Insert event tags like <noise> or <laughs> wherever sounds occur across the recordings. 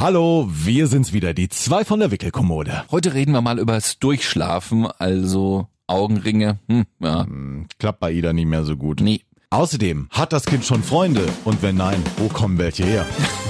Hallo, wir sind's wieder, die zwei von der Wickelkommode. Heute reden wir mal übers Durchschlafen, also Augenringe. Hm, ja. Klappt bei Ida nicht mehr so gut. Nee. Außerdem, hat das Kind schon Freunde? Und wenn nein, wo kommen welche her?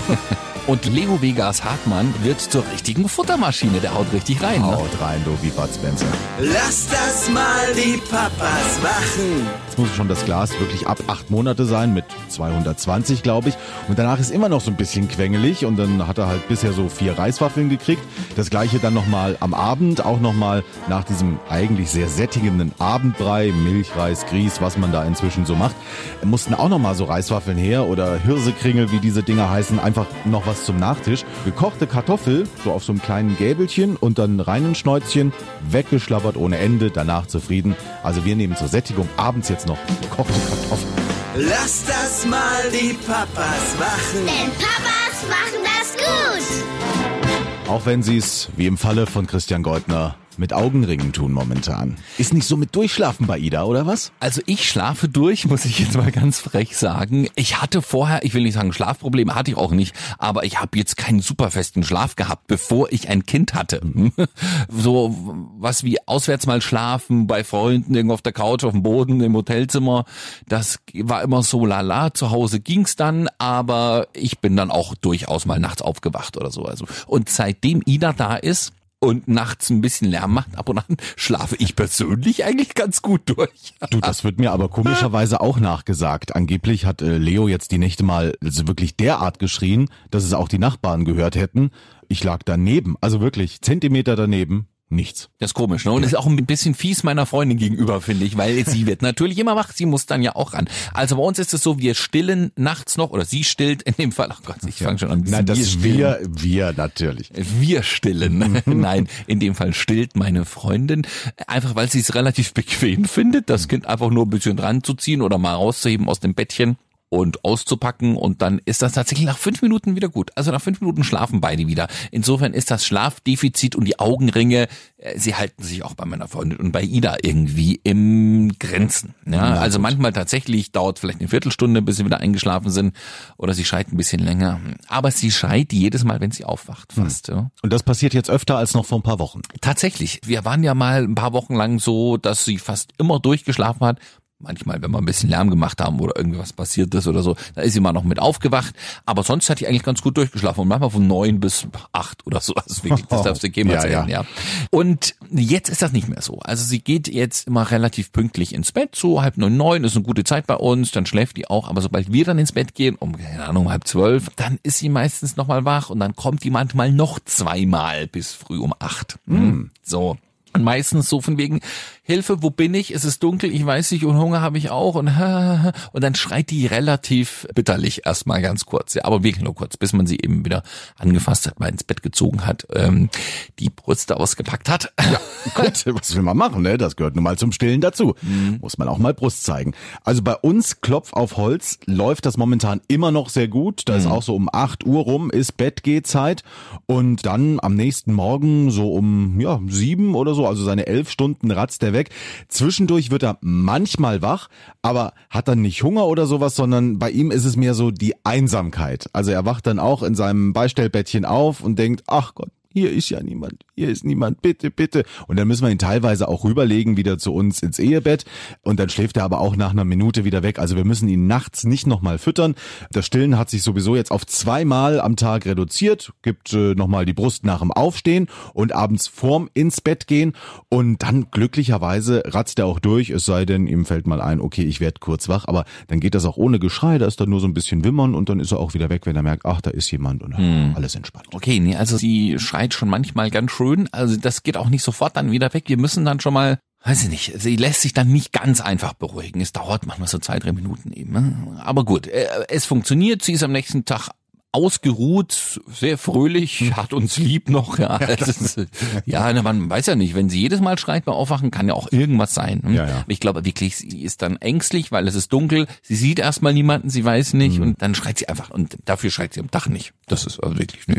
<laughs> Und Leo Vegas Hartmann wird zur richtigen Futtermaschine. Der haut richtig rein. Ne? Haut rein, du, wie Bud Spencer. Lass das mal die Papas machen. Muss schon das Glas wirklich ab acht Monate sein, mit 220, glaube ich. Und danach ist immer noch so ein bisschen quengelig. Und dann hat er halt bisher so vier Reiswaffeln gekriegt. Das gleiche dann nochmal am Abend, auch nochmal nach diesem eigentlich sehr sättigenden Abendbrei, Milch, Reis, Grieß, was man da inzwischen so macht. Mussten auch nochmal so Reiswaffeln her oder Hirsekringel, wie diese Dinger heißen, einfach noch was zum Nachtisch. Gekochte Kartoffel, so auf so einem kleinen Gäbelchen und dann reinen Schnäuzchen, weggeschlabbert ohne Ende, danach zufrieden. Also wir nehmen zur Sättigung abends jetzt noch gekochte Kartoffeln. Lass das mal die Papas machen. Denn Papas machen das gut. Auch wenn sie es, wie im Falle von Christian Goldner, mit Augenringen tun momentan. Ist nicht so mit Durchschlafen bei Ida, oder was? Also ich schlafe durch, muss ich jetzt mal ganz frech sagen. Ich hatte vorher, ich will nicht sagen Schlafprobleme, hatte ich auch nicht, aber ich habe jetzt keinen super festen Schlaf gehabt, bevor ich ein Kind hatte. <laughs> So was wie auswärts mal schlafen, bei Freunden, irgendwo auf der Couch, auf dem Boden, im Hotelzimmer, das war immer so lala. Zu Hause ging's dann, aber ich bin dann auch durchaus mal nachts aufgewacht oder so. Also und seitdem Ida da ist, und nachts ein bisschen Lärm macht, ab und an <laughs> schlafe ich persönlich eigentlich ganz gut durch. Du, das wird mir aber komischerweise <laughs> auch nachgesagt. Angeblich hat äh, Leo jetzt die Nächte mal also wirklich derart geschrien, dass es auch die Nachbarn gehört hätten. Ich lag daneben, also wirklich Zentimeter daneben. Nichts. Das ist komisch, ne? Und ist auch ein bisschen fies meiner Freundin gegenüber, finde ich, weil sie wird natürlich immer wach, sie muss dann ja auch ran. Also bei uns ist es so, wir stillen nachts noch, oder sie stillt in dem Fall, ach Gott, ich fange schon an. Nein, das wir ist wir, wir natürlich. Wir stillen. <laughs> Nein, in dem Fall stillt meine Freundin, einfach weil sie es relativ bequem findet, das Kind einfach nur ein bisschen dran zu ziehen oder mal rauszuheben aus dem Bettchen und auszupacken und dann ist das tatsächlich nach fünf Minuten wieder gut. Also nach fünf Minuten schlafen beide wieder. Insofern ist das Schlafdefizit und die Augenringe, äh, sie halten sich auch bei meiner Freundin und bei Ida irgendwie im Grenzen. Ja, also manchmal tatsächlich dauert vielleicht eine Viertelstunde, bis sie wieder eingeschlafen sind oder sie schreit ein bisschen länger. Aber sie schreit jedes Mal, wenn sie aufwacht, fast. Ja. Und das passiert jetzt öfter als noch vor ein paar Wochen. Tatsächlich. Wir waren ja mal ein paar Wochen lang so, dass sie fast immer durchgeschlafen hat. Manchmal, wenn wir ein bisschen Lärm gemacht haben oder irgendwas passiert ist oder so, da ist sie mal noch mit aufgewacht. Aber sonst hat die eigentlich ganz gut durchgeschlafen und manchmal von neun bis acht oder so. Also wirklich, <laughs> das darfst du keinem Ja, erzählen, ja. ja. Und jetzt ist das nicht mehr so. Also sie geht jetzt immer relativ pünktlich ins Bett, so halb neun, neun ist eine gute Zeit bei uns, dann schläft die auch. Aber sobald wir dann ins Bett gehen, um, keine Ahnung, halb zwölf, dann ist sie meistens nochmal wach und dann kommt die manchmal noch zweimal bis früh um acht. Hm. So. Und meistens so von wegen, Hilfe, wo bin ich? Es ist dunkel, ich weiß nicht und Hunger habe ich auch und <laughs> und dann schreit die relativ bitterlich erstmal ganz kurz, ja, aber wirklich nur kurz, bis man sie eben wieder angefasst hat, mal ins Bett gezogen hat, ähm, die Brüste ausgepackt hat. Ja, <laughs> gut, was will man machen, ne? Das gehört nun mal zum Stillen dazu. Muss man auch mal Brust zeigen. Also bei uns, Klopf auf Holz, läuft das momentan immer noch sehr gut. Da ist auch so um 8 Uhr rum, ist Bettgehzeit. Und dann am nächsten Morgen so um, ja, sieben oder so, also seine elf Stunden ratzt er weg. Zwischendurch wird er manchmal wach, aber hat dann nicht Hunger oder sowas, sondern bei ihm ist es mehr so die Einsamkeit. Also er wacht dann auch in seinem Beistellbettchen auf und denkt, ach Gott, hier ist ja niemand, hier ist niemand, bitte, bitte. Und dann müssen wir ihn teilweise auch rüberlegen, wieder zu uns ins Ehebett. Und dann schläft er aber auch nach einer Minute wieder weg. Also wir müssen ihn nachts nicht nochmal füttern. Das Stillen hat sich sowieso jetzt auf zweimal am Tag reduziert. Gibt äh, nochmal die Brust nach dem Aufstehen und abends vorm ins Bett gehen. Und dann glücklicherweise ratzt er auch durch, es sei denn, ihm fällt mal ein, okay, ich werde kurz wach. Aber dann geht das auch ohne Geschrei. Da ist dann nur so ein bisschen Wimmern und dann ist er auch wieder weg, wenn er merkt, ach, da ist jemand und alles entspannt. Okay, nee, also sie schreit schon manchmal ganz schön. Also das geht auch nicht sofort dann wieder weg. Wir müssen dann schon mal, weiß ich nicht, sie lässt sich dann nicht ganz einfach beruhigen. Es dauert manchmal so zwei, drei Minuten eben. ne? Aber gut, äh, es funktioniert. Sie ist am nächsten Tag ausgeruht, sehr fröhlich, hat uns lieb noch, ja. <laughs> Ist, ja, man weiß ja nicht, wenn sie jedes Mal schreit beim Aufwachen, kann ja auch irgendwas sein. hm? Ja, ja. Ich glaube wirklich, sie ist dann ängstlich, weil es ist dunkel, sie sieht erstmal niemanden, sie weiß nicht und dann schreit sie einfach und dafür schreit sie am Tag nicht. Das ist also wirklich, nö.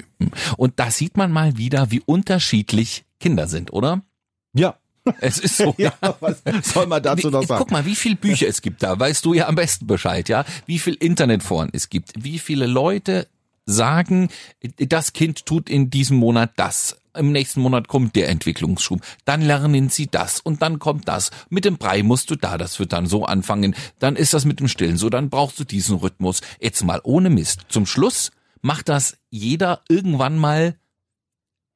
Und da sieht man mal wieder, wie unterschiedlich Kinder sind, oder? Ja. Es ist so. <laughs> Ja, was soll man dazu noch sagen? Guck mal, wie viel Bücher <laughs> es gibt da, weißt du ja am besten Bescheid, ja? Wie viel Internetforen es gibt, wie viele Leute sagen, das Kind tut in diesem Monat das. Im nächsten Monat kommt der Entwicklungsschub. Dann lernen sie das und dann kommt das. Mit dem Brei musst du da, das wird dann so anfangen. Dann ist das mit dem Stillen so, dann brauchst du diesen Rhythmus. Jetzt mal ohne Mist. Zum Schluss macht das jeder irgendwann mal,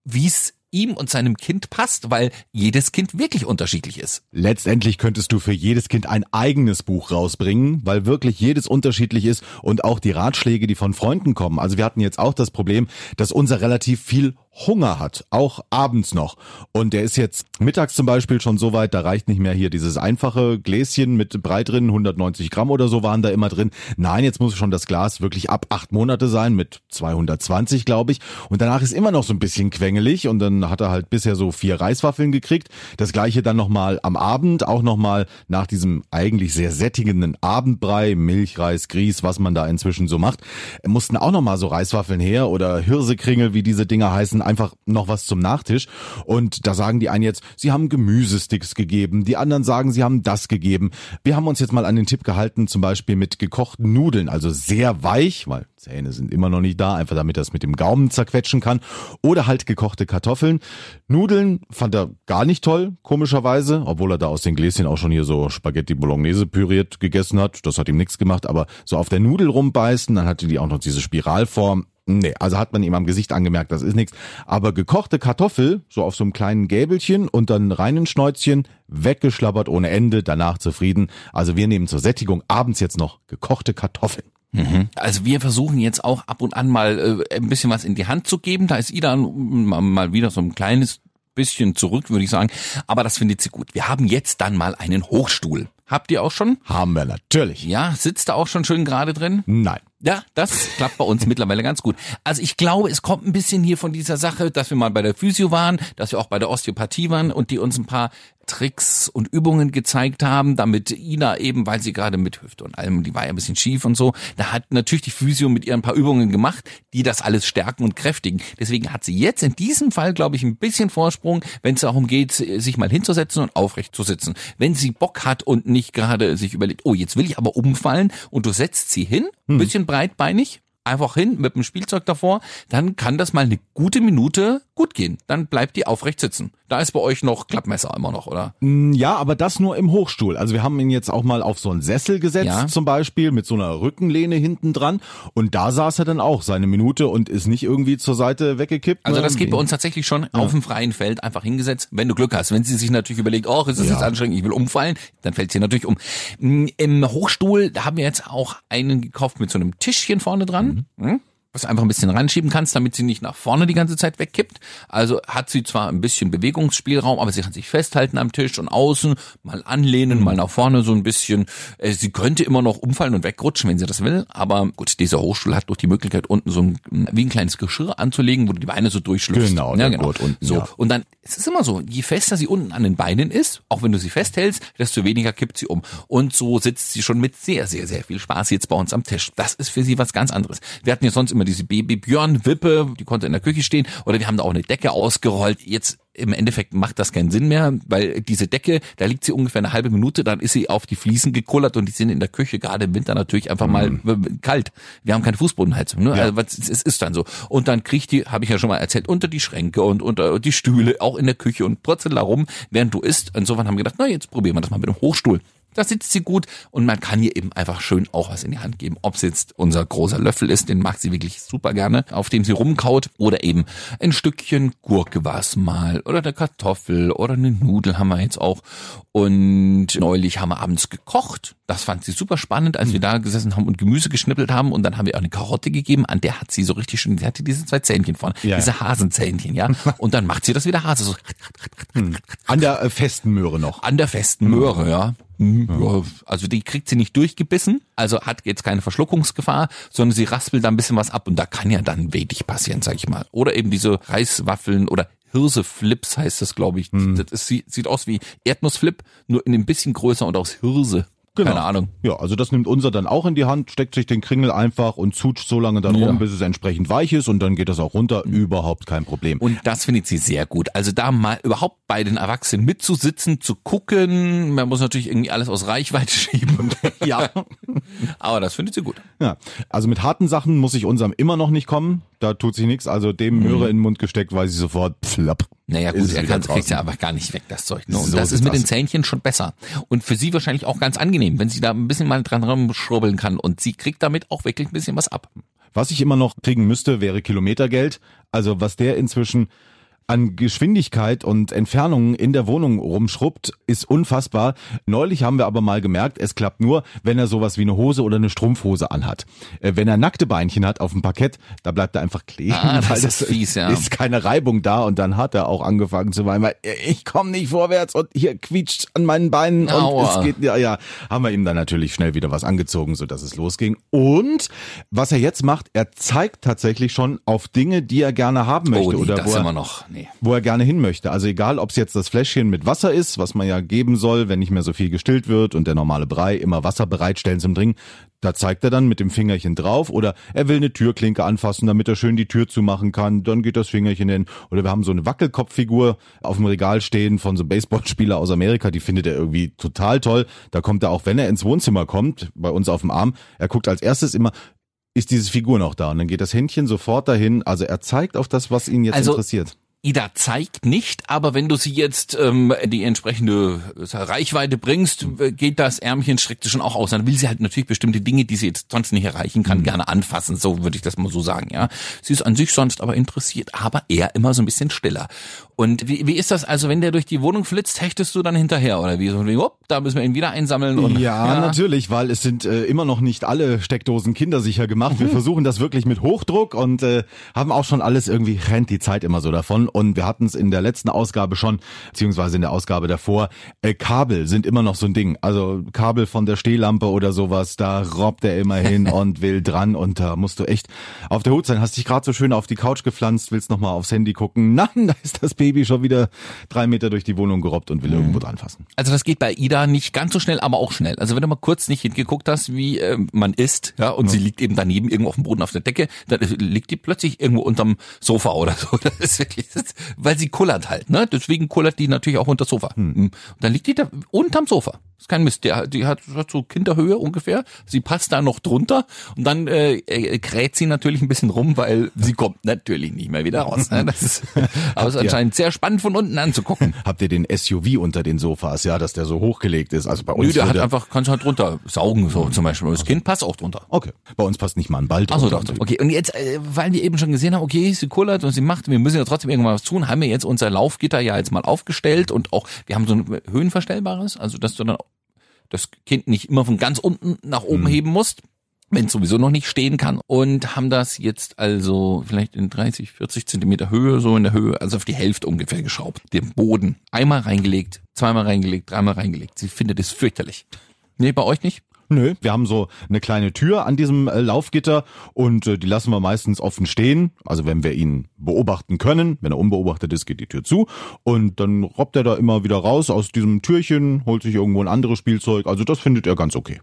wie es ihm und seinem Kind passt, weil jedes Kind wirklich unterschiedlich ist. Letztendlich könntest du für jedes Kind ein eigenes Buch rausbringen, weil wirklich jedes unterschiedlich ist und auch die Ratschläge, die von Freunden kommen. Also wir hatten jetzt auch das Problem, dass unser relativ viel Hunger hat, auch abends noch. Und der ist jetzt mittags zum Beispiel schon so weit, da reicht nicht mehr hier dieses einfache Gläschen mit Brei drin, 190 Gramm oder so waren da immer drin. Nein, jetzt muss schon das Glas wirklich ab acht Monate sein, mit 220, glaube ich. Und danach ist immer noch so ein bisschen quengelig und dann hat er halt bisher so vier Reiswaffeln gekriegt. Das gleiche dann nochmal am Abend, auch nochmal nach diesem eigentlich sehr sättigenden Abendbrei, Milchreis, Grieß, was man da inzwischen so macht, mussten auch nochmal so Reiswaffeln her oder Hirsekringel, wie diese Dinger heißen, einfach noch was zum Nachtisch. Und da sagen die einen jetzt, sie haben Gemüsesticks gegeben, die anderen sagen, sie haben das gegeben. Wir haben uns jetzt mal an den Tipp gehalten, zum Beispiel mit gekochten Nudeln, also sehr weich, weil Zähne sind immer noch nicht da, einfach damit er es mit dem Gaumen zerquetschen kann. Oder halt gekochte Kartoffeln. Nudeln fand er gar nicht toll, komischerweise, obwohl er da aus den Gläschen auch schon hier so Spaghetti Bolognese püriert gegessen hat. Das hat ihm nichts gemacht, aber so auf der Nudel rumbeißen, dann hatte die auch noch diese Spiralform. Nee, also hat man ihm am Gesicht angemerkt, das ist nichts. Aber gekochte Kartoffel, so auf so einem kleinen Gäbelchen und dann reinen Schnäuzchen, weggeschlabbert ohne Ende, danach zufrieden. Also wir nehmen zur Sättigung abends jetzt noch gekochte Kartoffeln. Mhm. Also wir versuchen jetzt auch ab und an mal äh, ein bisschen was in die Hand zu geben. Da ist Ida mal wieder so ein kleines bisschen zurück, würde ich sagen. Aber das findet sie gut. Wir haben jetzt dann mal einen Hochstuhl. Habt ihr auch schon? Haben wir natürlich. Ja, sitzt da auch schon schön gerade drin? Nein. Ja, das klappt bei uns <laughs> mittlerweile ganz gut. Also ich glaube, es kommt ein bisschen hier von dieser Sache, dass wir mal bei der Physio waren, dass wir auch bei der Osteopathie waren und die uns ein paar Tricks und Übungen gezeigt haben, damit Ina eben, weil sie gerade mit Hüfte und allem, die war ja ein bisschen schief und so, da hat natürlich die Physio mit ihr ein paar Übungen gemacht, die das alles stärken und kräftigen. Deswegen hat sie jetzt in diesem Fall, glaube ich, ein bisschen Vorsprung, wenn es darum geht, sich mal hinzusetzen und aufrecht zu sitzen. Wenn sie Bock hat und nicht gerade sich überlegt, oh, jetzt will ich aber umfallen und du setzt sie hin, ein bisschen breitbeinig, einfach hin mit dem Spielzeug davor, dann kann das mal eine gute Minute gut gehen. Dann bleibt die aufrecht sitzen. Da ist bei euch noch Klappmesser immer noch, oder? Mm, Ja, aber das nur im Hochstuhl. Also wir haben ihn jetzt auch mal auf so einen Sessel gesetzt Ja. zum Beispiel mit so einer Rückenlehne hinten dran und da saß er dann auch seine Minute und ist nicht irgendwie zur Seite weggekippt. Also ne? das geht bei uns tatsächlich schon auf dem freien Feld einfach hingesetzt, wenn du Glück hast. Wenn sie sich natürlich überlegt, oh, ist das Ja. jetzt anstrengend, ich will umfallen, dann fällt sie natürlich um. Mm, Im Hochstuhl, da haben wir jetzt auch einen gekauft mit so einem Tischchen vorne dran. Hm? Was einfach ein bisschen ranschieben kannst, damit sie nicht nach vorne die ganze Zeit wegkippt. Also hat sie zwar ein bisschen Bewegungsspielraum, aber sie kann sich festhalten am Tisch und außen, mal anlehnen, mal nach vorne so ein bisschen. Äh, Sie könnte immer noch umfallen und wegrutschen, wenn sie das will. Aber gut, dieser Hochstuhl hat doch die Möglichkeit, unten so ein, wie ein kleines Geschirr anzulegen, wo du die Beine so durchschlüpfst. Genau, ja, genau. Gurt unten, so. ja. Und dann, es ist immer so, je fester sie unten an den Beinen ist, auch wenn du sie festhältst, desto weniger kippt sie um. Und so sitzt sie schon mit sehr, sehr, sehr viel Spaß jetzt bei uns am Tisch. Das ist für sie was ganz anderes. Wir hatten ja sonst immer diese Baby-Björn-Wippe, die konnte in der Küche stehen, oder wir haben da auch eine Decke ausgerollt. Jetzt im Endeffekt macht das keinen Sinn mehr, weil diese Decke, da liegt sie ungefähr eine halbe Minute, dann ist sie auf die Fliesen gekullert und die sind in der Küche gerade im Winter natürlich einfach mal Mhm. kalt. Wir haben keine Fußbodenheizung, ne? Also, was- es ist dann so. Und dann kriecht die, habe ich ja schon mal erzählt, unter die Schränke und unter die Stühle, auch in der Küche und purzelt da rum, während du isst. Insofern haben wir gedacht, na jetzt probieren wir das mal mit dem Hochstuhl. Da sitzt sie gut und man kann ihr eben einfach schön auch was in die Hand geben. Ob es jetzt unser großer Löffel ist, den mag sie wirklich super gerne, auf dem sie rumkaut, oder eben ein Stückchen Gurke war's mal, oder eine Kartoffel oder eine Nudel haben wir jetzt auch. Und neulich haben wir abends gekocht. Das fand sie super spannend, als wir da gesessen haben und Gemüse geschnippelt haben. Und dann haben wir auch eine Karotte gegeben, an der hat sie so richtig schön, sie hatte diese zwei Zähnchen vorne, Ja, diese. Hasenzähnchen, ja. <laughs> Und dann macht sie das wieder Hase, so An der äh, festen Möhre noch. an der festen Möhre, ja. Ja. Also die kriegt sie nicht durchgebissen, also hat jetzt keine Verschluckungsgefahr, sondern sie raspelt da ein bisschen was ab und da kann ja dann wenig passieren, sag ich mal. Oder eben diese Reiswaffeln oder Hirseflips heißt das, glaube ich. Das ist, sieht, sieht aus wie Erdnussflip, nur in ein bisschen größer und aus Hirse. Genau. Keine Ahnung. Ja, also das nimmt unser dann auch in die Hand, steckt sich den Kringel einfach und zutscht so lange dann Ja. rum, bis es entsprechend weich ist und dann geht das auch runter. Überhaupt kein Problem. Und das findet sie sehr gut. Also da mal überhaupt bei den Erwachsenen mitzusitzen, zu gucken. Man muss natürlich irgendwie alles aus Reichweite <laughs> schieben. ja. <laughs> Aber das findet sie gut. ja. Also mit harten Sachen muss ich unserem immer noch nicht kommen. Da tut sich nichts. Also dem Möhre in den Mund gesteckt, weiß ich sofort, pflapp. Naja gut, er kann, kriegt ja aber gar nicht weg, das Zeug. Ne? Und So das ist mit den aus. Zähnchen schon besser. Und für sie wahrscheinlich auch ganz angenehm, wenn sie da ein bisschen mal dran rumschrubbeln kann. Und sie kriegt damit auch wirklich ein bisschen was ab. Was ich immer noch kriegen müsste, wäre Kilometergeld. Also was der inzwischen an Geschwindigkeit und Entfernungen in der Wohnung rumschrubbt, ist unfassbar. Neulich haben wir aber mal gemerkt, es klappt nur, wenn er sowas wie eine Hose oder eine Strumpfhose anhat. Äh, Wenn er nackte Beinchen hat auf dem Parkett, da bleibt er einfach kleben. Ah, das weil ist fies, ja. ist keine Reibung da und dann hat er auch angefangen zu weinen, weil äh, ich komme nicht vorwärts und hier quietscht an meinen Beinen und Aua. es geht ja, ja, haben wir ihm dann natürlich schnell wieder was angezogen, so dass es losging. Und was er jetzt macht, er zeigt tatsächlich schon auf Dinge, die er gerne haben möchte oh, oder das wo er, immer noch. Nee. wo er gerne hin möchte. Also egal, ob es jetzt das Fläschchen mit Wasser ist, was man ja geben soll, wenn nicht mehr so viel gestillt wird und der normale Brei immer Wasser bereitstellen zum Trinken. Da zeigt er dann mit dem Fingerchen drauf oder er will eine Türklinke anfassen, damit er schön die Tür zumachen kann. Dann geht das Fingerchen hin. Oder wir haben so eine Wackelkopffigur auf dem Regal stehen von so einem Baseballspieler aus Amerika. Die findet er irgendwie total toll. Da kommt er auch, wenn er ins Wohnzimmer kommt, bei uns auf dem Arm, er guckt als erstes immer, ist diese Figur noch da? Und dann geht das Händchen sofort dahin. Also er zeigt auf das, was ihn jetzt Also- interessiert. Ida zeigt nicht, aber wenn du sie jetzt ähm, die entsprechende Reichweite bringst, geht das Ärmchen streckt sie schon auch aus. Dann will sie halt natürlich bestimmte Dinge, die sie jetzt sonst nicht erreichen kann, gerne anfassen. So würde ich das mal so sagen, ja. Sie ist an sich sonst aber interessiert, aber eher immer so ein bisschen stiller. Und wie, wie ist das also, wenn der durch die Wohnung flitzt, hechtest du dann hinterher oder wie? So, hopp, da müssen wir ihn wieder einsammeln und Ja, natürlich, weil es sind äh, immer noch nicht alle Steckdosen kindersicher gemacht. Wir versuchen das wirklich mit Hochdruck und äh, haben auch schon alles irgendwie rennt die Zeit immer so davon. Und wir hatten es in der letzten Ausgabe schon, beziehungsweise in der Ausgabe davor. Äh, Kabel sind immer noch so ein Ding. Also Kabel von der Stehlampe oder sowas, da robbt er immer hin <laughs> und will dran und da musst du echt auf der Hut sein. Hast dich gerade so schön auf die Couch gepflanzt, willst noch mal aufs Handy gucken. <laughs> Nein, da ist das Baby schon wieder drei Meter durch die Wohnung gerobbt und will irgendwo dran fassen. Also das geht bei Ida nicht ganz so schnell, aber auch schnell. Also wenn du mal kurz nicht hingeguckt hast, wie äh, man isst, ja, und sie liegt eben daneben irgendwo auf dem Boden auf der Decke, dann liegt die plötzlich irgendwo unterm Sofa oder so. <laughs> Das ist wirklich, das, weil sie kullert halt, ne? Deswegen kullert die natürlich auch unter das Sofa. Und dann liegt die da unterm Sofa. Ist kein Mist. Der, die hat, hat so Kinderhöhe ungefähr. Sie passt da noch drunter und dann äh, äh, kräht sie natürlich ein bisschen rum, weil sie kommt natürlich nicht mehr wieder raus. Ne? Das ist, <laughs> aber es ist anscheinend sehr spannend von unten anzugucken. Habt ihr den SUV unter den Sofas, ja, dass der so hochgelegt ist? Also bei uns Nö, der hat einfach, kannst halt drunter saugen, so zum Beispiel. Das Kind passt auch drunter. Okay, bei uns passt nicht mal ein Ball Achso, drunter. doch. Okay, und jetzt, äh, weil wir eben schon gesehen haben, okay, sie kullert und sie macht, wir müssen ja trotzdem irgendwann was tun, haben wir jetzt unser Laufgitter ja jetzt mal aufgestellt und auch, wir haben so ein höhenverstellbares, also dass du dann das Kind nicht immer von ganz unten nach oben heben musst, wenn es sowieso noch nicht stehen kann. Und haben das jetzt also vielleicht in 30, 40 Zentimeter Höhe, so in der Höhe, also auf die Hälfte ungefähr geschraubt. Den Boden einmal reingelegt, zweimal reingelegt, dreimal reingelegt. Sie findet es fürchterlich. Nee, bei euch nicht? Nö, wir haben so eine kleine Tür an diesem äh, Laufgitter und äh, die lassen wir meistens offen stehen. Also wenn wir ihn beobachten können, wenn er unbeobachtet ist, geht die Tür zu und dann robbt er da immer wieder raus aus diesem Türchen, holt sich irgendwo ein anderes Spielzeug. Also das findet er ganz okay.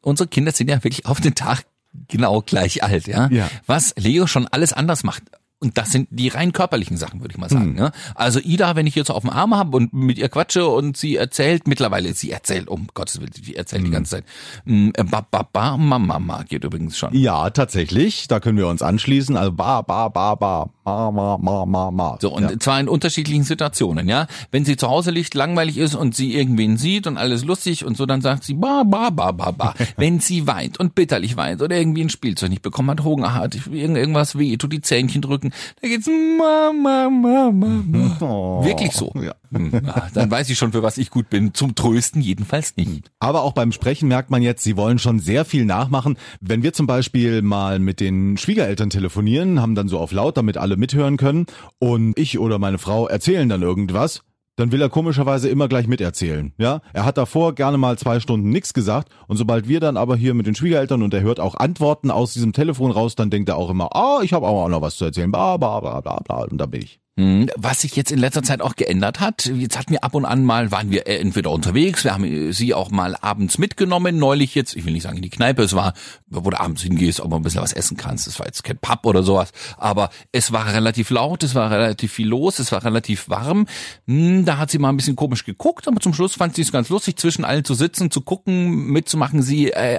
unsere Kinder sind ja wirklich auf den Tag genau gleich alt, ja. Ja. Was Leo schon alles anders macht. Und das sind die rein körperlichen Sachen, würde ich mal sagen. Ne? Also Ida, wenn ich jetzt auf dem Arm habe und mit ihr quatsche und sie erzählt, mittlerweile, sie erzählt, um Gottes Willen, sie erzählt die ganze Zeit. Mm, äh, Ba, ba, ba, ma, ma, ma, geht übrigens schon. Ja, tatsächlich, da können wir uns anschließen. Also ba, ba, ba, ba, ma, ma, ma, ma, ma. So, und ja. zwar in unterschiedlichen Situationen, ja. Wenn sie zu Hause liegt, langweilig ist und sie irgendwen sieht und alles lustig und so, dann sagt sie ba, ba, ba, ba, ba. <laughs> Wenn sie weint und bitterlich weint oder irgendwie ein Spielzeug nicht bekommen hat, Hunger hat, irgend- irgendwas weh, tut die Zähnchen drücken, da geht's ma, ma, ma, ma, ma. <laughs> Oh. Wirklich so. Ja. Hm, ja, dann weiß ich schon, für was ich gut bin. Zum Trösten jedenfalls nicht. Aber auch beim Sprechen merkt man jetzt, sie wollen schon sehr viel nachmachen. Wenn wir zum Beispiel mal mit den Schwiegereltern telefonieren, haben dann so auf laut, damit alle mithören können, und ich oder meine Frau erzählen dann irgendwas, dann will er komischerweise immer gleich miterzählen. Ja, er hat davor gerne mal zwei Stunden nichts gesagt und sobald wir dann aber hier mit den Schwiegereltern und er hört auch Antworten aus diesem Telefon raus, dann denkt er auch immer, ah, ich habe auch noch was zu erzählen, bla bla bla bla bla und da bin ich. Hm, Was sich jetzt in letzter Zeit auch geändert hat, jetzt hatten wir ab und an mal, waren wir entweder unterwegs, wir haben äh, sie auch mal abends mitgenommen, neulich jetzt, ich will nicht sagen in die Kneipe, es war, wo du abends hingehst, ob man ein bisschen was essen kannst, es war jetzt kein Pub oder sowas, aber es war relativ laut, es war relativ viel los, es war relativ warm, Hm, da hat sie mal ein bisschen komisch geguckt, aber zum Schluss fand sie es ganz lustig, zwischen allen zu sitzen, zu gucken, mitzumachen, sie äh,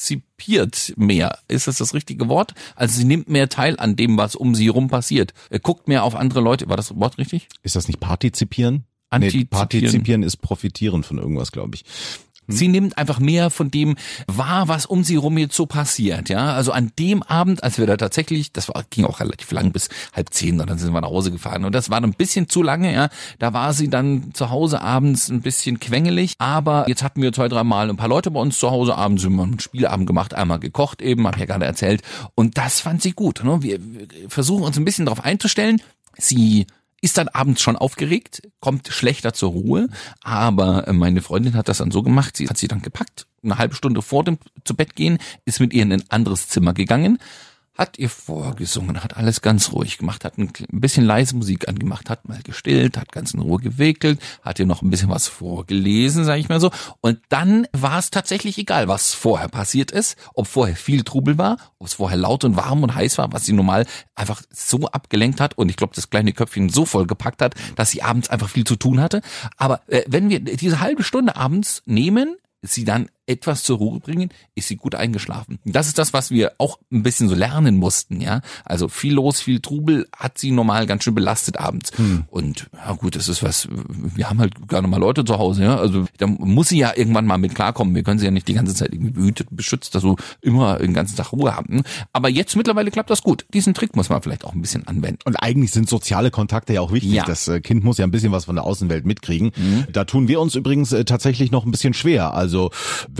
antizipiert mehr. Ist das das richtige Wort? Also sie nimmt mehr teil an dem, was um sie rum passiert. Er guckt mehr auf andere Leute. War das Wort richtig? Ist das nicht partizipieren? Nee, Antizipieren. partizipieren ist profitieren von irgendwas, glaube ich. Sie nimmt einfach mehr von dem wahr, was um sie rum jetzt so passiert, ja. Also an dem Abend, als wir da tatsächlich, das war, ging auch relativ lang, bis halb zehn, dann sind wir nach Hause gefahren. Und das war ein bisschen zu lange, ja. Da war sie dann zu Hause abends ein bisschen quengelig. Aber jetzt hatten wir zwei, drei Mal ein paar Leute bei uns zu Hause abends, haben einen Spielabend gemacht, einmal gekocht eben, habe ich ja gerade erzählt. Und das fand sie gut. Ne? Wir versuchen uns ein bisschen darauf einzustellen. Sie ist dann abends schon aufgeregt, kommt schlechter zur Ruhe, aber äh, meine Freundin hat das dann so gemacht, sie hat sie dann gepackt, eine halbe Stunde vor dem zu Bett gehen, ist mit ihr in ein anderes Zimmer gegangen, hat ihr vorgesungen, hat alles ganz ruhig gemacht, hat ein bisschen leise Musik angemacht, hat mal gestillt, hat ganz in Ruhe gewickelt, hat ihr noch ein bisschen was vorgelesen, sage ich mal so. Und dann war es tatsächlich egal, was vorher passiert ist, ob vorher viel Trubel war, ob es vorher laut und warm und heiß war, was sie normal einfach so abgelenkt hat und ich glaube, das kleine Köpfchen so voll gepackt hat, dass sie abends einfach viel zu tun hatte. Aber äh, wenn wir diese halbe Stunde abends nehmen, sie dann etwas zur Ruhe bringen, ist sie gut eingeschlafen. Das ist das, was wir auch ein bisschen so lernen mussten, ja. Also viel los, viel Trubel hat sie normal ganz schön belastet abends. Und ja gut, das ist was, wir haben halt gerne mal Leute zu Hause, ja. Also da muss sie ja irgendwann mal mit klarkommen. Wir können sie ja nicht die ganze Zeit irgendwie behütet, beschützt, also immer den ganzen Tag Ruhe haben. Aber jetzt mittlerweile klappt das gut. Diesen Trick muss man vielleicht auch ein bisschen anwenden. Und eigentlich sind soziale Kontakte ja auch wichtig. Ja. Das äh, Kind muss ja ein bisschen was von der Außenwelt mitkriegen. Da tun wir uns übrigens äh, tatsächlich noch ein bisschen schwer. Also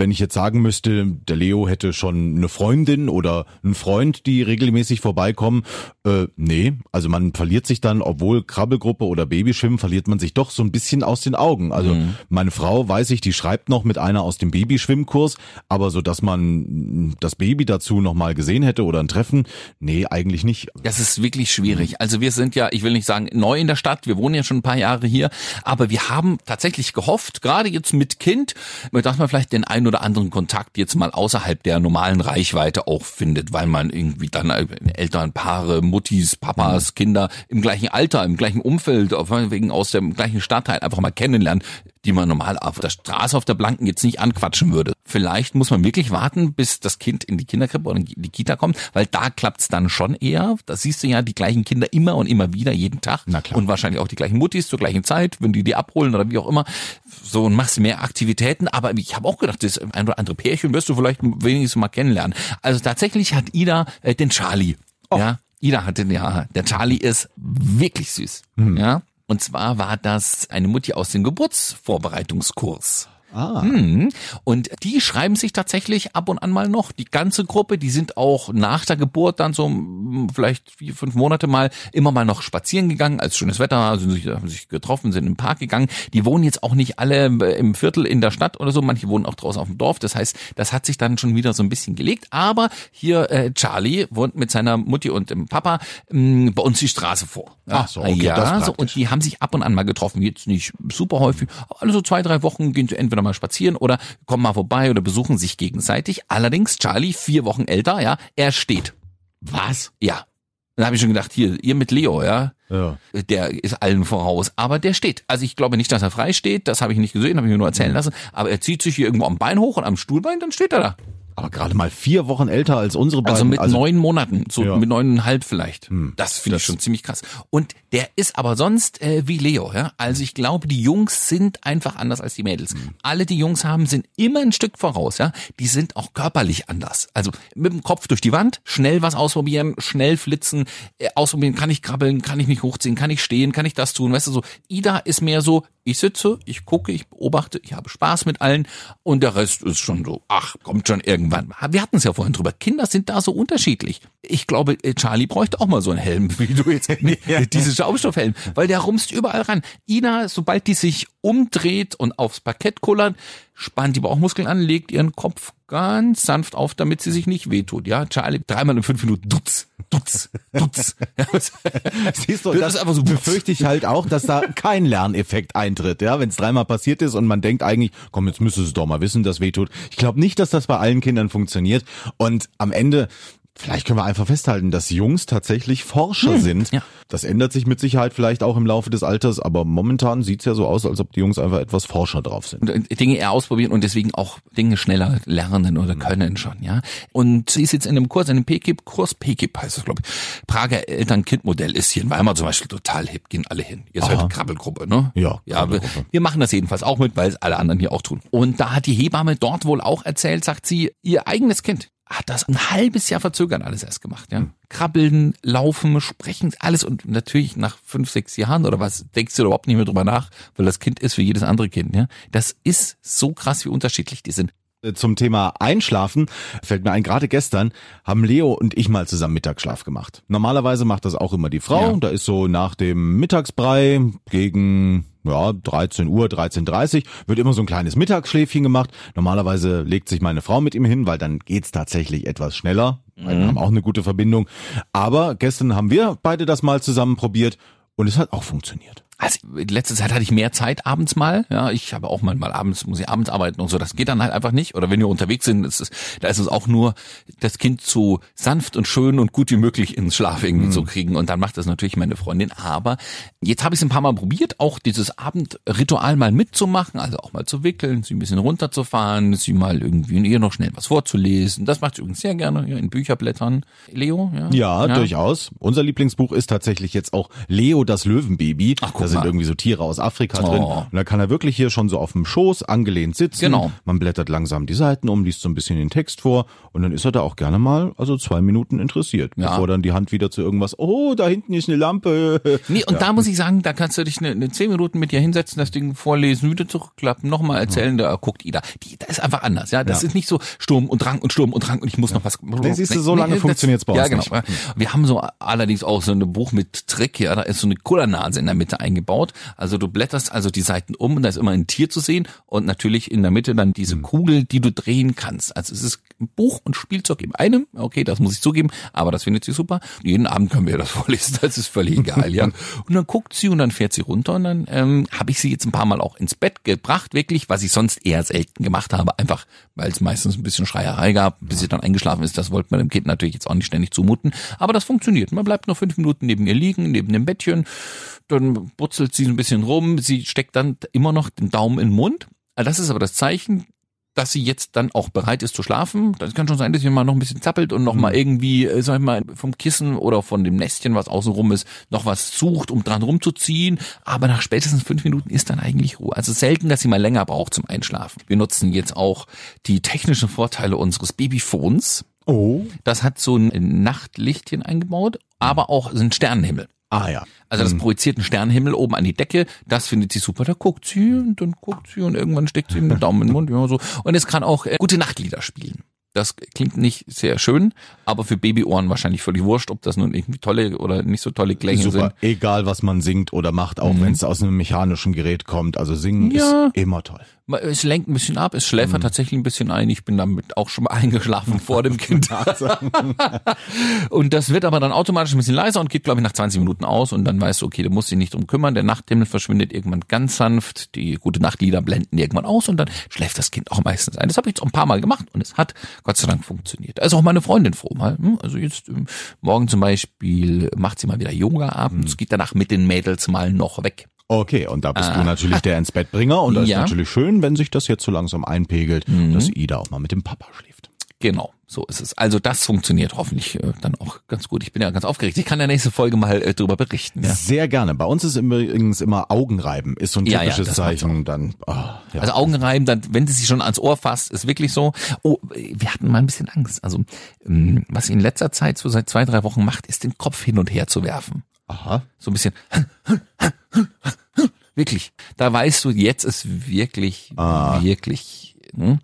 wenn ich jetzt sagen müsste, der Leo hätte schon eine Freundin oder einen Freund, die regelmäßig vorbeikommen, äh, nee. Also man verliert sich dann, obwohl Krabbelgruppe oder Babyschwimmen, verliert man sich doch so ein bisschen aus den Augen. Also meine Frau, weiß ich, die schreibt noch mit einer aus dem Babyschwimmkurs, aber so, dass man das Baby dazu noch mal gesehen hätte oder ein Treffen, nee, eigentlich nicht. Das ist wirklich schwierig. Also wir sind ja, ich will nicht sagen neu in der Stadt, wir wohnen ja schon ein paar Jahre hier, aber wir haben tatsächlich gehofft, gerade jetzt mit Kind, dass man vielleicht den einen oder anderen Kontakt jetzt mal außerhalb der normalen Reichweite auch findet, weil man irgendwie dann äh, Elternpaare, Muttis, Papas, Kinder im gleichen Alter, im gleichen Umfeld, wegen aus dem gleichen Stadtteil einfach mal kennenlernt, die man normal auf der Straße auf der Blanken jetzt nicht anquatschen würde. Vielleicht muss man wirklich warten, bis das Kind in die Kinderkrippe oder in die Kita kommt, weil da klappt's dann schon eher. Da siehst du ja die gleichen Kinder immer und immer wieder, jeden Tag. Na klar. Und wahrscheinlich auch die gleichen Muttis zur gleichen Zeit, wenn die die abholen oder wie auch immer. So und machst mehr Aktivitäten. Aber ich habe auch gedacht, das ein oder andere Pärchen wirst du vielleicht wenigstens mal kennenlernen. Also tatsächlich hat Ida äh, den Charlie. Ja, Ida hatte den, ja, der Charlie ist wirklich süß. Ja. Und zwar war das eine Mutti aus dem Geburtsvorbereitungskurs. Ah. Hm. Und die schreiben sich tatsächlich ab und an mal noch. Die ganze Gruppe, die sind auch nach der Geburt dann so mm, vielleicht vier, fünf Monate mal immer mal noch spazieren gegangen, als schönes Wetter, also sich, haben sich getroffen, sind im Park gegangen. Die wohnen jetzt auch nicht alle äh, im Viertel in der Stadt oder so, manche wohnen auch draußen auf dem Dorf. Das heißt, das hat sich dann schon wieder so ein bisschen gelegt. Aber hier äh, Charlie wohnt mit seiner Mutti und dem Papa mh, bei uns die Straße vor. Ach so, okay, ja, so, und die haben sich ab und an mal getroffen. Jetzt nicht super häufig. Alle so zwei, drei Wochen gehen sie entweder mal spazieren oder kommen mal vorbei oder besuchen sich gegenseitig. Allerdings, Charlie, vier Wochen älter, ja, er steht. Was? Ja. Dann habe ich schon gedacht, hier, ihr mit Leo, ja, Ja. der ist allen voraus. Aber der steht. Also ich glaube nicht, dass er frei steht. Das habe ich nicht gesehen, habe ich mir nur erzählen lassen. Aber er zieht sich hier irgendwo am Bein hoch und am Stuhlbein, dann steht er da. Aber gerade mal vier Wochen älter als unsere beiden. Also mit neun Monaten, so Ja. Hm. mit neuneinhalb vielleicht. Das finde ich schon ziemlich krass. Und der ist aber sonst äh, wie Leo, ja. Also ich glaube, die Jungs sind einfach anders als die Mädels. Hm. Alle, die Jungs haben, sind immer ein Stück voraus, ja. Die sind auch körperlich anders. Also mit dem Kopf durch die Wand, schnell was ausprobieren, schnell flitzen, äh, ausprobieren, kann ich krabbeln, kann ich mich hochziehen, kann ich stehen, kann ich das tun, weißt du so. Ida ist mehr so, ich sitze, ich gucke, ich beobachte, ich habe Spaß mit allen und der Rest ist schon so, ach, kommt schon irgendwann. Wir hatten es ja vorhin drüber. Kinder sind da so unterschiedlich. Ich glaube, äh, Charlie bräuchte auch mal so einen Helm, <laughs> wie du jetzt, <laughs> diese Schaumstoffhelm, weil der rumst überall ran. Ina, sobald die sich umdreht und aufs Parkett kullert, spannt die Bauchmuskeln an, legt ihren Kopf ganz sanft auf, damit sie sich nicht wehtut. Ja, Charlie, dreimal in fünf Minuten, dutz, dutz, dutz. <laughs> Siehst du, Das das, ist einfach so- befürchte ich halt auch, dass da kein Lerneffekt eintritt, ja, wenn es dreimal passiert ist und man denkt eigentlich, komm, jetzt müsstest du doch mal wissen, dass wehtut. Ich glaube nicht, dass das bei allen Kindern funktioniert und am Ende Vielleicht können wir einfach festhalten, dass Jungs tatsächlich Forscher sind. Hm, ja. Das ändert sich mit Sicherheit vielleicht auch im Laufe des Alters, aber momentan sieht's ja so aus, als ob die Jungs einfach etwas Forscher drauf sind. und äh, Dinge eher ausprobieren und deswegen auch Dinge schneller lernen oder können schon, ja. Und sie ist jetzt in einem Kurs, in einem PKIP, Kurs PKIP heißt das, glaube ich. Prager Eltern-Kind-Modell ist hier in Weimar zum Beispiel total hip, gehen alle hin. Ihr seid. Krabbelgruppe, ne? Ja, Ja, wir, wir machen das jedenfalls auch mit, weil es alle anderen hier auch tun. Und da hat die Hebamme dort wohl auch erzählt, sagt sie, ihr eigenes Kind hat das ein halbes Jahr verzögert alles erst gemacht, ja. Krabbeln, laufen, sprechen, alles und natürlich nach fünf, sechs Jahren oder was, denkst du überhaupt nicht mehr drüber nach, weil das Kind ist wie jedes andere Kind, ja. Das ist so krass, wie unterschiedlich die sind. Zum Thema Einschlafen fällt mir ein, gerade gestern haben Leo und ich mal zusammen Mittagsschlaf gemacht. Normalerweise macht das auch immer die Frau. Ja. Da ist so nach dem Mittagsbrei gegen ja, 13 Uhr, 13.30 wird immer so ein kleines Mittagsschläfchen gemacht. Normalerweise legt sich meine Frau mit ihm hin, weil dann geht's tatsächlich etwas schneller. Wir haben auch eine gute Verbindung. Aber gestern haben wir beide das mal zusammen probiert und es hat auch funktioniert. Also in letzter Zeit hatte ich mehr Zeit abends mal. Ja, ich habe auch manchmal abends, muss ich abends arbeiten und so. Das geht dann halt einfach nicht. Oder wenn wir unterwegs sind, ist es, da ist es auch nur, das Kind so sanft und schön und gut wie möglich ins Schlaf irgendwie zu kriegen. Und dann macht das natürlich meine Freundin. Aber jetzt habe ich es ein paar Mal probiert, auch dieses Abendritual mal mitzumachen, also auch mal zu wickeln, sie ein bisschen runterzufahren, sie mal irgendwie in ihr noch schnell was vorzulesen. Das macht sie übrigens sehr gerne, ja, in Bücherblättern. Leo, ja? Ja, durchaus. Unser Lieblingsbuch ist tatsächlich jetzt auch Leo das Löwenbaby. Ach, guck sind irgendwie so Tiere aus Afrika Oh. drin. Und da kann er wirklich hier schon so auf dem Schoß angelehnt sitzen. Genau. Man blättert langsam die Seiten um, liest so ein bisschen den Text vor und dann ist er da auch gerne mal, also zwei Minuten interessiert, Ja. bevor dann die Hand wieder zu irgendwas, oh, da hinten ist eine Lampe. Nee, und <laughs> da muss ich sagen, da kannst du dich eine, eine zehn Minuten mit dir hinsetzen, das Ding vorlesen, wieder zurückklappen, nochmal erzählen, da guckt Ida. Die, das ist einfach anders, ja. Das Ja. ist nicht so Sturm und Drang und Sturm und Drang und ich muss noch was. Nee, siehst du, so lange das- funktioniert's bei ja, uns genau. nicht. Ja. Wir haben so allerdings auch so ein Buch mit Trick, ja, da ist so eine Kullernase in der Mitte eingebaut. Also du blätterst also die Seiten um und da ist immer ein Tier zu sehen und natürlich in der Mitte dann diese Hm. Kugel, die du drehen kannst. Also es ist Buch und Spielzeug in einem. Okay, das muss ich zugeben, aber das findet sie super. Jeden Abend können wir das <laughs> vorlesen, das ist völlig egal, ja. Und dann guckt sie und dann fährt sie runter und dann ähm, habe ich sie jetzt ein paar Mal auch ins Bett gebracht, wirklich, was ich sonst eher selten gemacht habe, einfach weil es meistens ein bisschen Schreierei gab, bis sie dann eingeschlafen ist. Das wollte man dem Kind natürlich jetzt auch nicht ständig zumuten, aber das funktioniert. Man bleibt noch fünf Minuten neben ihr liegen, neben dem Bettchen, dann brutzelt sie ein bisschen rum, sie steckt dann immer noch den Daumen in den Mund. Das ist aber das Zeichen, dass sie jetzt dann auch bereit ist zu schlafen. Das kann schon sein, dass sie mal noch ein bisschen zappelt und noch mal irgendwie, äh, sag ich mal, vom Kissen oder von dem Nestchen, was außen rum ist, noch was sucht, um dran rumzuziehen. Aber nach spätestens fünf Minuten ist dann eigentlich Ruhe. Also selten, dass sie mal länger braucht zum Einschlafen. Wir nutzen jetzt auch die technischen Vorteile unseres Babyphones. Oh. Das hat so ein Nachtlichtchen eingebaut, aber auch so ein Sternenhimmel. Ah ja. Also das projiziert einen Sternenhimmel oben an die Decke, das findet sie super. Da guckt sie und dann guckt sie und irgendwann steckt sie den Daumen in den Mund. Ja, so. Und es kann auch äh, gute Nachtlieder spielen. Das klingt nicht sehr schön, aber für Babyohren wahrscheinlich völlig wurscht, ob das nun irgendwie tolle oder nicht so tolle Klänge Super, sind. egal was man singt oder macht, auch wenn es aus einem mechanischen Gerät kommt. Also singen Mhm. Ja. ist immer toll. Es lenkt ein bisschen ab, es schläfert tatsächlich ein bisschen ein. Ich bin damit auch schon mal <laughs> eingeschlafen vor dem Kind. <laughs> und das wird aber dann automatisch ein bisschen leiser und geht, glaube ich, nach 20 Minuten aus und dann weißt du, okay, du musst dich nicht drum kümmern. Der Nachthimmel verschwindet irgendwann ganz sanft, die gute Nachtlieder blenden irgendwann aus und dann schläft das Kind auch meistens ein. Das habe ich jetzt auch ein paar Mal gemacht und es hat Gott sei Dank funktioniert. Da ist auch meine Freundin froh mal. hm? Also jetzt ähm, morgen zum Beispiel macht sie mal wieder Yoga abends, geht danach mit den Mädels mal noch weg. Okay, und da bist du natürlich der <laughs> ins Bett Bringer und das Ah. Ja. Mhm. ist natürlich schön, wenn sich das jetzt so langsam einpegelt, dass Ida auch mal mit dem Papa schläft. Genau, so ist es. Also das funktioniert hoffentlich äh, dann auch ganz gut. Ich bin ja ganz aufgeregt. Ich kann in der nächsten Folge mal äh, drüber berichten. Ja. Sehr gerne. Bei uns ist übrigens immer Augenreiben, ist so ein Ja, ja, typisches das macht Zeichen. Dann, ah, ja. Also Augenreiben, dann, wenn sie sich schon ans Ohr fasst, ist wirklich so. Oh, wir hatten mal ein bisschen Angst. Also ähm, was sie in letzter Zeit so seit zwei, drei Wochen macht, ist den Kopf hin und her zu werfen. Aha. So ein bisschen. Wirklich. Da weißt du, jetzt ist wirklich, wirklich. Hm?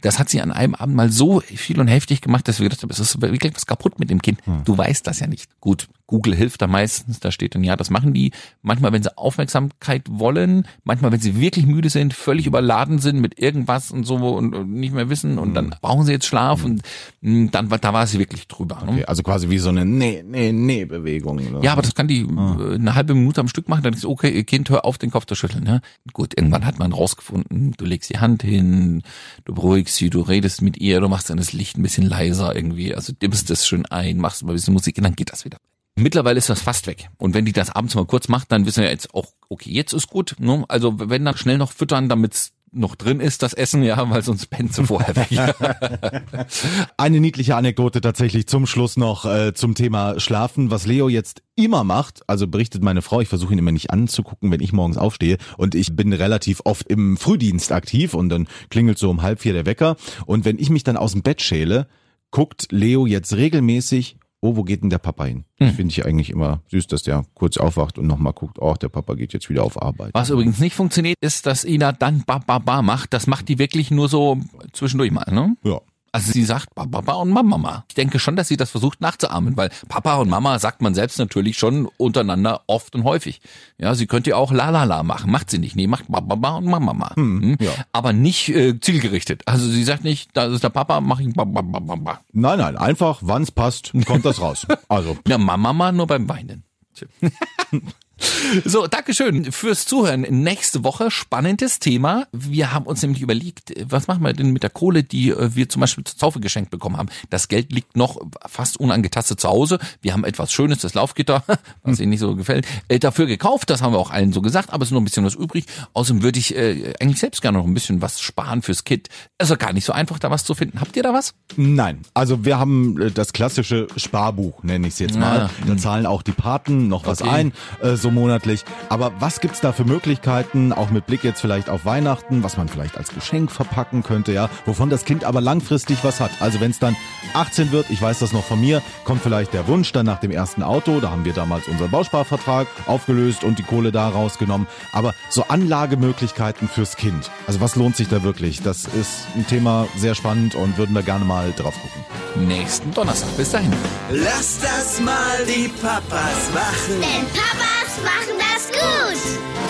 Das hat sie an einem Abend mal so viel und heftig gemacht, dass wir gedacht haben, es ist wirklich was kaputt mit dem Kind. Du weißt das ja nicht. Gut, Google hilft da meistens, da steht dann, ja, das machen die. Manchmal, wenn sie Aufmerksamkeit wollen, manchmal, wenn sie wirklich müde sind, völlig überladen sind mit irgendwas und so und, und nicht mehr wissen und dann brauchen sie jetzt Schlaf und mh, dann da war sie wirklich drüber. Ne? Okay, also quasi wie so eine Nee, Nee, Nee-Bewegung. ne? Ja, aber das kann die äh, eine halbe Minute am Stück machen, dann ist okay, ihr Kind, hör auf, den Kopf zu schütteln. Ne? Gut, irgendwann hat man rausgefunden, du legst die Hand hin, du beruhigst sie, du redest mit ihr, du machst dann das Licht ein bisschen leiser irgendwie, also dimmst es schön ein, machst mal ein bisschen Musik und dann geht das wieder. Mittlerweile ist das fast weg. Und wenn die das abends mal kurz macht, dann wissen wir jetzt auch, okay, jetzt ist gut. Ne? Also wenn dann schnell noch füttern, damit's noch drin ist, das Essen, ja, weil sonst pennt sie vorher weg. <laughs> Eine niedliche Anekdote tatsächlich zum Schluss noch äh, zum Thema Schlafen, was Leo jetzt immer macht, also berichtet meine Frau, ich versuche ihn immer nicht anzugucken, wenn ich morgens aufstehe und ich bin relativ oft im Frühdienst aktiv und dann klingelt so um halb vier der Wecker und wenn ich mich dann aus dem Bett schäle, guckt Leo jetzt regelmäßig, oh, wo geht denn der Papa hin? Finde ich eigentlich immer süß, dass der kurz aufwacht und nochmal guckt, oh, der Papa geht jetzt wieder auf Arbeit. Was übrigens nicht funktioniert, ist, dass Ina dann ba ba ba macht. Das macht die wirklich nur so zwischendurch mal, ne? Ja. Also sie sagt Papa und Mama. Ich denke schon, dass sie das versucht nachzuahmen, weil Papa und Mama sagt man selbst natürlich schon untereinander oft und häufig. Ja, sie könnte ja auch la la la machen, macht sie nicht. Nee, macht Papa und Mama. Hm, ja. Aber nicht äh, zielgerichtet. Also sie sagt nicht, da ist der Papa, mach ich ba. Nein, nein, einfach, wann's passt, kommt das raus. Also, <laughs> Ja, Mama nur beim Weinen. <laughs> <laughs> So, Dankeschön fürs Zuhören. Nächste Woche spannendes Thema. Wir haben uns nämlich überlegt, was machen wir denn mit der Kohle, die äh, wir zum Beispiel zur Taufe geschenkt bekommen haben. Das Geld liegt noch fast unangetastet zu Hause. Wir haben etwas Schönes, das Laufgitter, <laughs> was Ihnen nicht so gefällt, äh, dafür gekauft. Das haben wir auch allen so gesagt, aber es ist noch ein bisschen was übrig. Außerdem würde ich äh, eigentlich selbst gerne noch ein bisschen was sparen fürs Kind. Also gar nicht so einfach, da was zu finden. Habt ihr da was? Nein, also wir haben das klassische Sparbuch, nenne ich es jetzt mal. Ah, Da zahlen auch die Paten noch was Okay. ein, äh, so monatlich. Aber was gibt's da für Möglichkeiten, auch mit Blick jetzt vielleicht auf Weihnachten, was man vielleicht als Geschenk verpacken könnte, ja, wovon das Kind aber langfristig was hat. Also wenn es dann 18 wird, ich weiß das noch von mir, kommt vielleicht der Wunsch dann nach dem ersten Auto, da haben wir damals unseren Bausparvertrag aufgelöst und die Kohle da rausgenommen. Aber so Anlagemöglichkeiten fürs Kind, also was lohnt sich da wirklich? Das ist ein Thema sehr spannend und würden wir gerne mal drauf gucken. Nächsten Donnerstag. Bis dahin. Lass das mal die Papas machen. Denn Papas machen das gut.